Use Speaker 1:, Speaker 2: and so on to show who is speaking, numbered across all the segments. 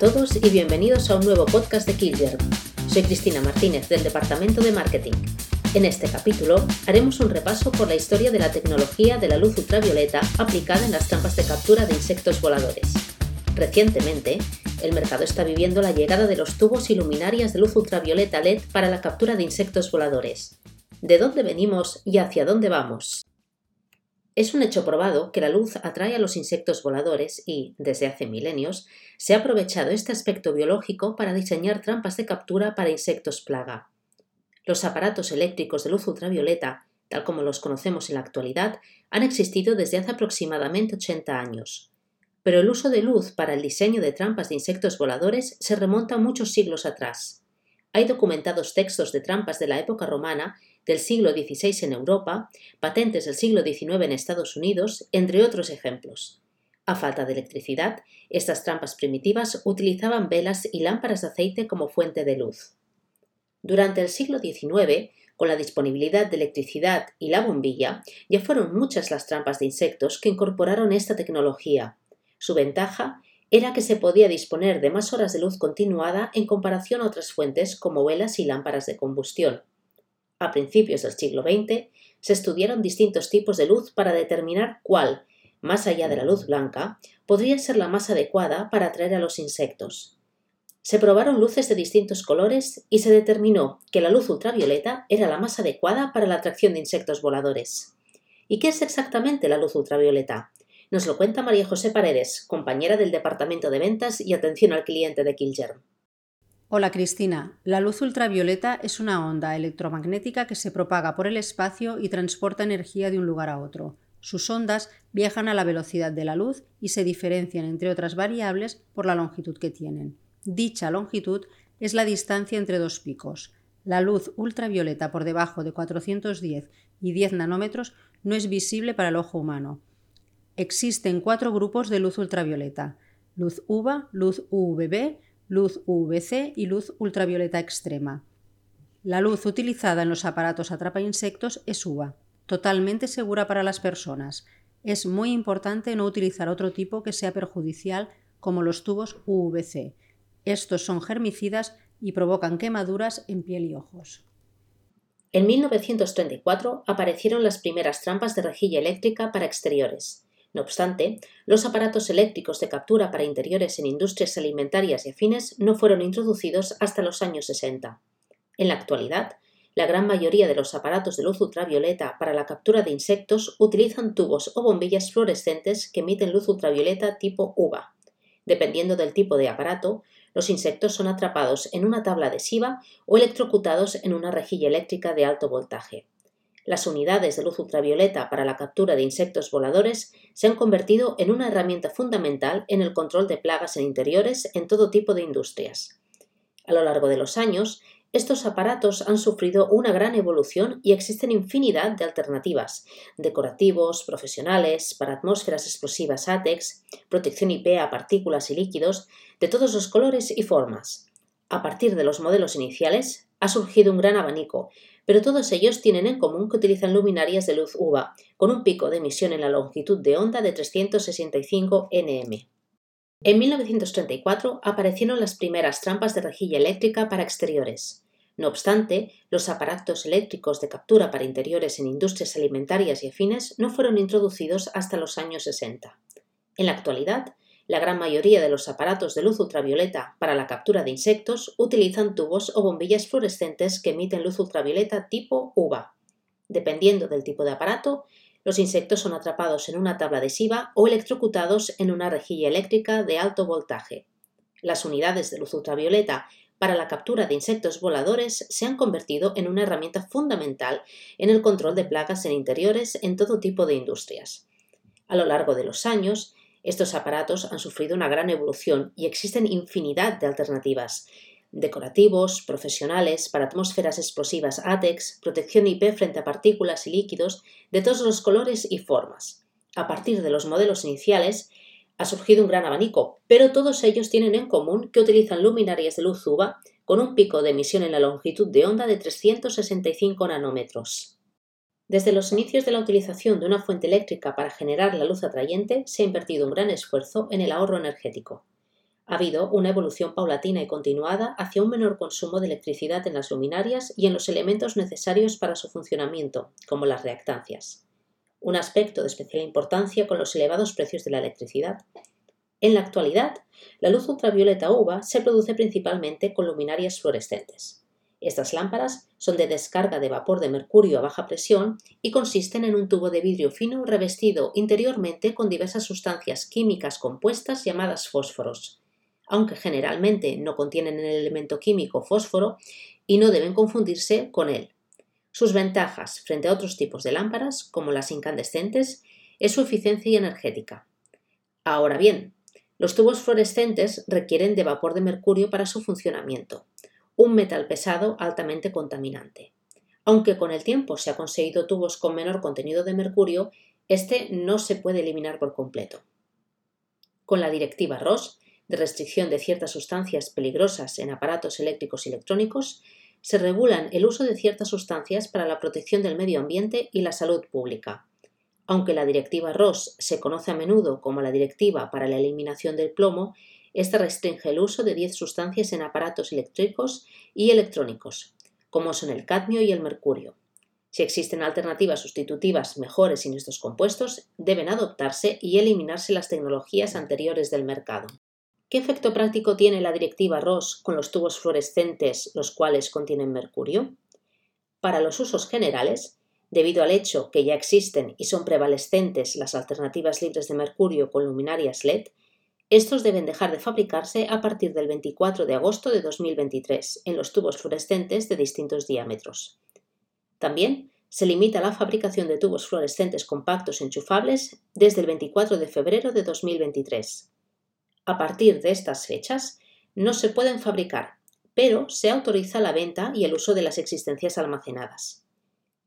Speaker 1: todos y bienvenidos a un nuevo podcast de Killgerm. Soy Cristina Martínez del Departamento de Marketing. En este capítulo haremos un repaso por la historia de la tecnología de la luz ultravioleta aplicada en las trampas de captura de insectos voladores. Recientemente, el mercado está viviendo la llegada de los tubos y luminarias de luz ultravioleta LED para la captura de insectos voladores. ¿De dónde venimos y hacia dónde vamos? Es un hecho probado que la luz atrae a los insectos voladores y, desde hace milenios, se ha aprovechado este aspecto biológico para diseñar trampas de captura para insectos plaga. Los aparatos eléctricos de luz ultravioleta, tal como los conocemos en la actualidad, han existido desde hace aproximadamente 80 años. Pero el uso de luz para el diseño de trampas de insectos voladores se remonta muchos siglos atrás. Hay documentados textos de trampas de la época romana del siglo XVI en Europa, patentes del siglo XIX en Estados Unidos, entre otros ejemplos. A falta de electricidad, estas trampas primitivas utilizaban velas y lámparas de aceite como fuente de luz. Durante el siglo XIX, con la disponibilidad de electricidad y la bombilla, ya fueron muchas las trampas de insectos que incorporaron esta tecnología. Su ventaja era que se podía disponer de más horas de luz continuada en comparación a otras fuentes como velas y lámparas de combustión. A principios del siglo XX se estudiaron distintos tipos de luz para determinar cuál, más allá de la luz blanca, podría ser la más adecuada para atraer a los insectos. Se probaron luces de distintos colores y se determinó que la luz ultravioleta era la más adecuada para la atracción de insectos voladores. ¿Y qué es exactamente la luz ultravioleta? Nos lo cuenta María José Paredes, compañera del Departamento de Ventas y Atención al Cliente de Kilgerm.
Speaker 2: Hola Cristina, la luz ultravioleta es una onda electromagnética que se propaga por el espacio y transporta energía de un lugar a otro. Sus ondas viajan a la velocidad de la luz y se diferencian, entre otras variables, por la longitud que tienen. Dicha longitud es la distancia entre dos picos. La luz ultravioleta por debajo de 410 y 10 nanómetros no es visible para el ojo humano. Existen cuatro grupos de luz ultravioleta: luz UVA, luz UVB, luz UVC y luz ultravioleta extrema. La luz utilizada en los aparatos atrapa insectos es UVA, totalmente segura para las personas. Es muy importante no utilizar otro tipo que sea perjudicial como los tubos UVC. Estos son germicidas y provocan quemaduras en piel y ojos.
Speaker 1: En 1934 aparecieron las primeras trampas de rejilla eléctrica para exteriores. No obstante, los aparatos eléctricos de captura para interiores en industrias alimentarias y afines no fueron introducidos hasta los años 60. En la actualidad, la gran mayoría de los aparatos de luz ultravioleta para la captura de insectos utilizan tubos o bombillas fluorescentes que emiten luz ultravioleta tipo UVA. Dependiendo del tipo de aparato, los insectos son atrapados en una tabla adhesiva o electrocutados en una rejilla eléctrica de alto voltaje. Las unidades de luz ultravioleta para la captura de insectos voladores se han convertido en una herramienta fundamental en el control de plagas en interiores en todo tipo de industrias. A lo largo de los años, estos aparatos han sufrido una gran evolución y existen infinidad de alternativas, decorativos, profesionales, para atmósferas explosivas ATEX, protección IP a partículas y líquidos, de todos los colores y formas. A partir de los modelos iniciales, ha surgido un gran abanico, pero todos ellos tienen en común que utilizan luminarias de luz UVA, con un pico de emisión en la longitud de onda de 365 nm. En 1934 aparecieron las primeras trampas de rejilla eléctrica para exteriores. No obstante, los aparatos eléctricos de captura para interiores en industrias alimentarias y afines no fueron introducidos hasta los años 60. En la actualidad, la gran mayoría de los aparatos de luz ultravioleta para la captura de insectos utilizan tubos o bombillas fluorescentes que emiten luz ultravioleta tipo UVA. Dependiendo del tipo de aparato, los insectos son atrapados en una tabla adhesiva o electrocutados en una rejilla eléctrica de alto voltaje. Las unidades de luz ultravioleta para la captura de insectos voladores se han convertido en una herramienta fundamental en el control de plagas en interiores en todo tipo de industrias. A lo largo de los años, estos aparatos han sufrido una gran evolución y existen infinidad de alternativas. Decorativos, profesionales, para atmósferas explosivas ATEX, protección IP frente a partículas y líquidos de todos los colores y formas. A partir de los modelos iniciales, ha surgido un gran abanico, pero todos ellos tienen en común que utilizan luminarias de luz UVA con un pico de emisión en la longitud de onda de 365 nanómetros. Desde los inicios de la utilización de una fuente eléctrica para generar la luz atrayente, se ha invertido un gran esfuerzo en el ahorro energético. ha habido una evolución paulatina y continuada hacia un menor consumo de electricidad en las luminarias y en los elementos necesarios para su funcionamiento, como las reactancias. Un aspecto de especial importancia con los elevados precios de la electricidad. En la actualidad, la luz ultravioleta UVA se produce principalmente con luminarias fluorescentes. Estas lámparas son de descarga de vapor de mercurio a baja presión y consisten en un tubo de vidrio fino revestido interiormente con diversas sustancias químicas compuestas llamadas fósforos, aunque generalmente no contienen el elemento químico fósforo y no deben confundirse con él. Sus ventajas frente a otros tipos de lámparas, como las incandescentes, es su eficiencia energética. Ahora bien, los tubos fluorescentes requieren de vapor de mercurio para su funcionamiento, un metal pesado altamente contaminante. Aunque con el tiempo se ha conseguido tubos con menor contenido de mercurio, este no se puede eliminar por completo. Con la directiva ROS de restricción de ciertas sustancias peligrosas en aparatos eléctricos y electrónicos, se regulan el uso de ciertas sustancias para la protección del medio ambiente y la salud pública. Aunque la directiva ROS se conoce a menudo como la Directiva para la Eliminación del Plomo, esta restringe el uso de 10 sustancias en aparatos eléctricos y electrónicos, como son el cadmio y el mercurio. Si existen alternativas sustitutivas mejores sin estos compuestos, deben adoptarse y eliminarse las tecnologías anteriores del mercado. ¿Qué efecto práctico tiene la directiva ROS con los tubos fluorescentes los cuales contienen mercurio? Para los usos generales, debido al hecho que ya existen y son prevalescentes las alternativas libres de mercurio con luminarias LED, estos deben dejar de fabricarse a partir del 24 de agosto de 2023 en los tubos fluorescentes de distintos diámetros. También se limita la fabricación de tubos fluorescentes compactos enchufables desde el 24 de febrero de 2023. A partir de estas fechas, no se pueden fabricar, pero se autoriza la venta y el uso de las existencias almacenadas.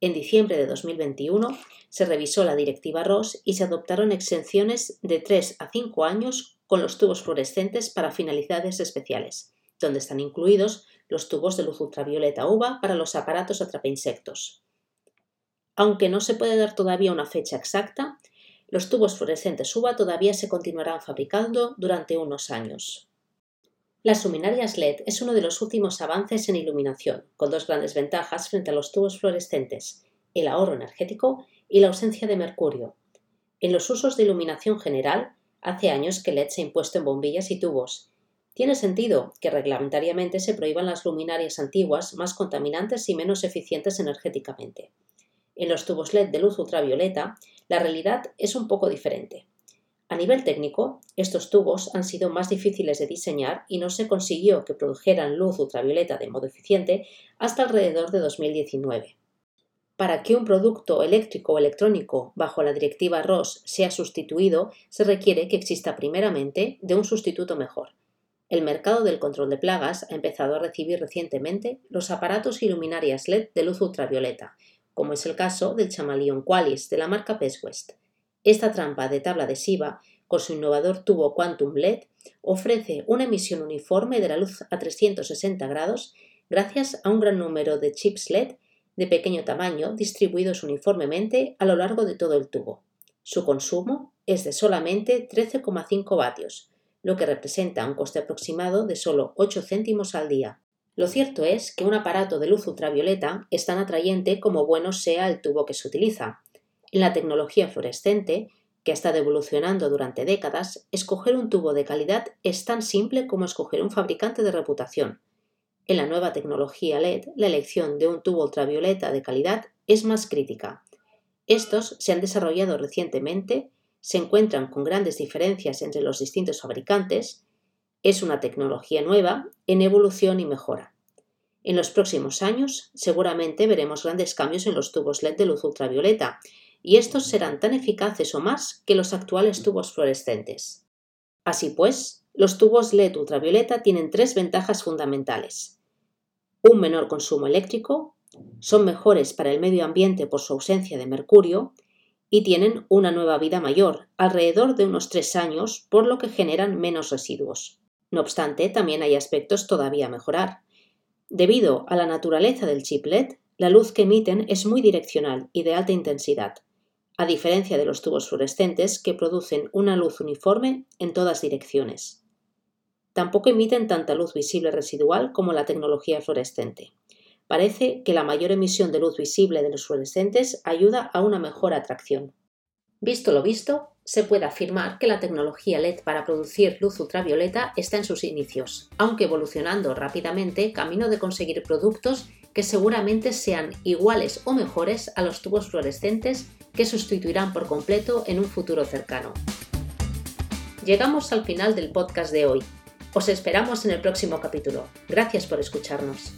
Speaker 1: En diciembre de 2021 se revisó la directiva ROS y se adoptaron exenciones de 3 a 5 años con los tubos fluorescentes para finalidades especiales, donde están incluidos los tubos de luz ultravioleta UVA para los aparatos insectos. Aunque no se puede dar todavía una fecha exacta, los tubos fluorescentes UVA todavía se continuarán fabricando durante unos años. Las luminarias LED es uno de los últimos avances en iluminación, con dos grandes ventajas frente a los tubos fluorescentes, el ahorro energético y la ausencia de mercurio. En los usos de iluminación general, hace años que LED se ha impuesto en bombillas y tubos. Tiene sentido que reglamentariamente se prohíban las luminarias antiguas más contaminantes y menos eficientes energéticamente. En los tubos LED de luz ultravioleta, la realidad es un poco diferente. A nivel técnico, estos tubos han sido más difíciles de diseñar y no se consiguió que produjeran luz ultravioleta de modo eficiente hasta alrededor de 2019. Para que un producto eléctrico o electrónico bajo la directiva ROS sea sustituido, se requiere que exista primeramente de un sustituto mejor. El mercado del control de plagas ha empezado a recibir recientemente los aparatos y luminarias LED de luz ultravioleta, como es el caso del Chameleon Qualis de la marca West. Esta trampa de tabla adhesiva, con su innovador tubo Quantum LED, ofrece una emisión uniforme de la luz a 360 grados gracias a un gran número de chips LED de pequeño tamaño distribuidos uniformemente a lo largo de todo el tubo. Su consumo es de solamente 13,5 vatios, lo que representa un coste aproximado de solo 8 céntimos al día. Lo cierto es que un aparato de luz ultravioleta es tan atrayente como bueno sea el tubo que se utiliza. En la tecnología fluorescente, que ha estado evolucionando durante décadas, escoger un tubo de calidad es tan simple como escoger un fabricante de reputación. En la nueva tecnología LED, la elección de un tubo ultravioleta de calidad es más crítica. Estos se han desarrollado recientemente, se encuentran con grandes diferencias entre los distintos fabricantes es una tecnología nueva en evolución y mejora. En los próximos años seguramente veremos grandes cambios en los tubos LED de luz ultravioleta, y estos serán tan eficaces o más que los actuales tubos fluorescentes. Así pues, los tubos LED ultravioleta tienen tres ventajas fundamentales. Un menor consumo eléctrico, son mejores para el medio ambiente por su ausencia de mercurio y tienen una nueva vida mayor, alrededor de unos tres años, por lo que generan menos residuos. No obstante, también hay aspectos todavía a mejorar. Debido a la naturaleza del chip LED, la luz que emiten es muy direccional y de alta intensidad, a diferencia de los tubos fluorescentes que producen una luz uniforme en todas direcciones. Tampoco emiten tanta luz visible residual como la tecnología fluorescente. Parece que la mayor emisión de luz visible de los fluorescentes ayuda a una mejor atracción. Visto lo visto, se puede afirmar que la tecnología LED para producir luz ultravioleta está en sus inicios, aunque evolucionando rápidamente camino de conseguir productos que seguramente sean iguales o mejores a los tubos fluorescentes que sustituirán por completo en un futuro cercano. Llegamos al final del podcast de hoy. Os esperamos en el próximo capítulo. Gracias por escucharnos.